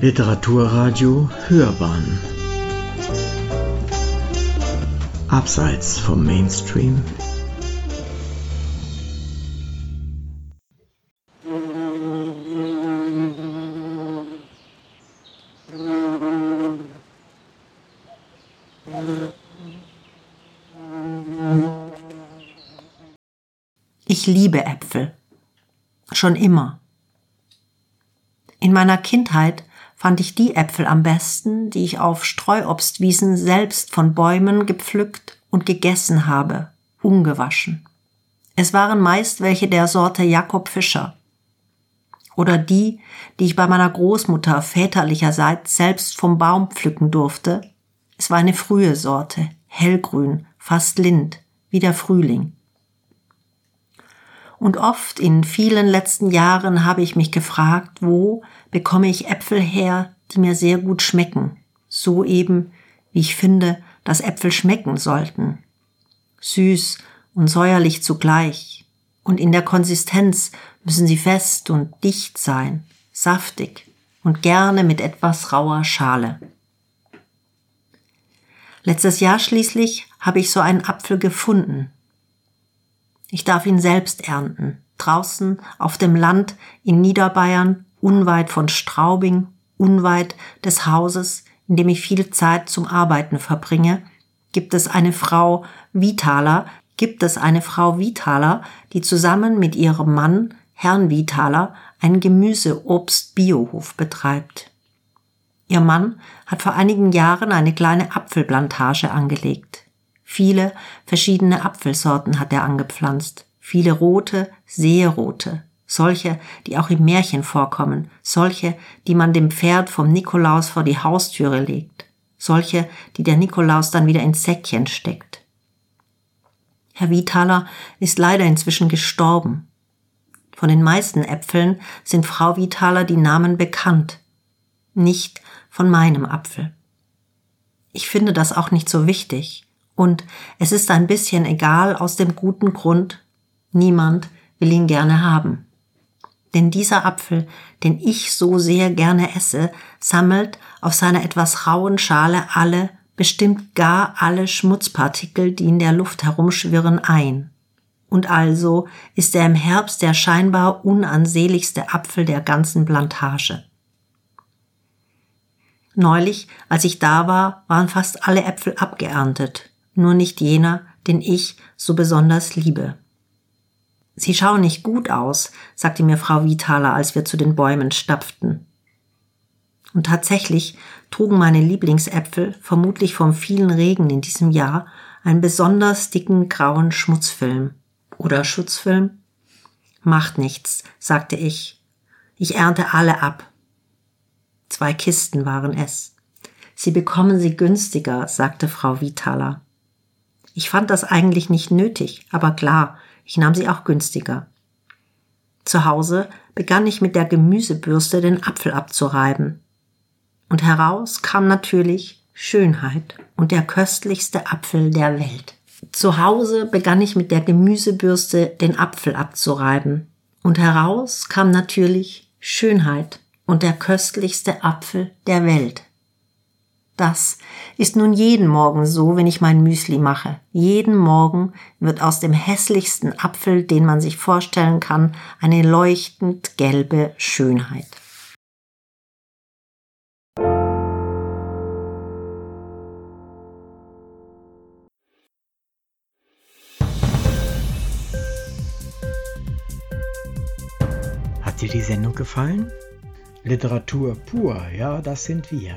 Literaturradio Hörbahn Abseits vom Mainstream Ich liebe Äpfel. Schon immer. In meiner Kindheit fand ich die Äpfel am besten, die ich auf Streuobstwiesen selbst von Bäumen gepflückt und gegessen habe, ungewaschen. Es waren meist welche der Sorte Jakob Fischer. Oder die, die ich bei meiner Großmutter väterlicherseits selbst vom Baum pflücken durfte. Es war eine frühe Sorte, hellgrün, fast lind, wie der Frühling. Und oft in vielen letzten Jahren habe ich mich gefragt, wo bekomme ich Äpfel her, die mir sehr gut schmecken. So eben, wie ich finde, dass Äpfel schmecken sollten. Süß und säuerlich zugleich. Und in der Konsistenz müssen sie fest und dicht sein, saftig und gerne mit etwas rauer Schale. Letztes Jahr schließlich habe ich so einen Apfel gefunden, ich darf ihn selbst ernten, draußen auf dem Land in Niederbayern, unweit von Straubing, unweit des Hauses, in dem ich viel Zeit zum Arbeiten verbringe, gibt es eine Frau Vitaler, gibt es eine Frau Vitaler, die zusammen mit ihrem Mann, Herrn Vitaler, einen Gemüse-Obst-Biohof betreibt. Ihr Mann hat vor einigen Jahren eine kleine Apfelplantage angelegt. Viele verschiedene Apfelsorten hat er angepflanzt. Viele rote, sehr rote. Solche, die auch im Märchen vorkommen. Solche, die man dem Pferd vom Nikolaus vor die Haustüre legt. Solche, die der Nikolaus dann wieder ins Säckchen steckt. Herr Withaler ist leider inzwischen gestorben. Von den meisten Äpfeln sind Frau Withaler die Namen bekannt. Nicht von meinem Apfel. Ich finde das auch nicht so wichtig. Und es ist ein bisschen egal aus dem guten Grund, niemand will ihn gerne haben. Denn dieser Apfel, den ich so sehr gerne esse, sammelt auf seiner etwas rauen Schale alle, bestimmt gar alle Schmutzpartikel, die in der Luft herumschwirren, ein. Und also ist er im Herbst der scheinbar unansehnlichste Apfel der ganzen Plantage. Neulich, als ich da war, waren fast alle Äpfel abgeerntet nur nicht jener, den ich so besonders liebe. Sie schauen nicht gut aus, sagte mir Frau Withaler, als wir zu den Bäumen stapften. Und tatsächlich trugen meine Lieblingsäpfel, vermutlich vom vielen Regen in diesem Jahr, einen besonders dicken grauen Schmutzfilm. Oder Schutzfilm? Macht nichts, sagte ich. Ich ernte alle ab. Zwei Kisten waren es. Sie bekommen sie günstiger, sagte Frau Withaler. Ich fand das eigentlich nicht nötig, aber klar, ich nahm sie auch günstiger. Zu Hause begann ich mit der Gemüsebürste den Apfel abzureiben. Und heraus kam natürlich Schönheit und der köstlichste Apfel der Welt. Zu Hause begann ich mit der Gemüsebürste den Apfel abzureiben. Und heraus kam natürlich Schönheit und der köstlichste Apfel der Welt. Das ist nun jeden Morgen so, wenn ich mein Müsli mache. Jeden Morgen wird aus dem hässlichsten Apfel, den man sich vorstellen kann, eine leuchtend gelbe Schönheit. Hat dir die Sendung gefallen? Literatur pur, ja, das sind wir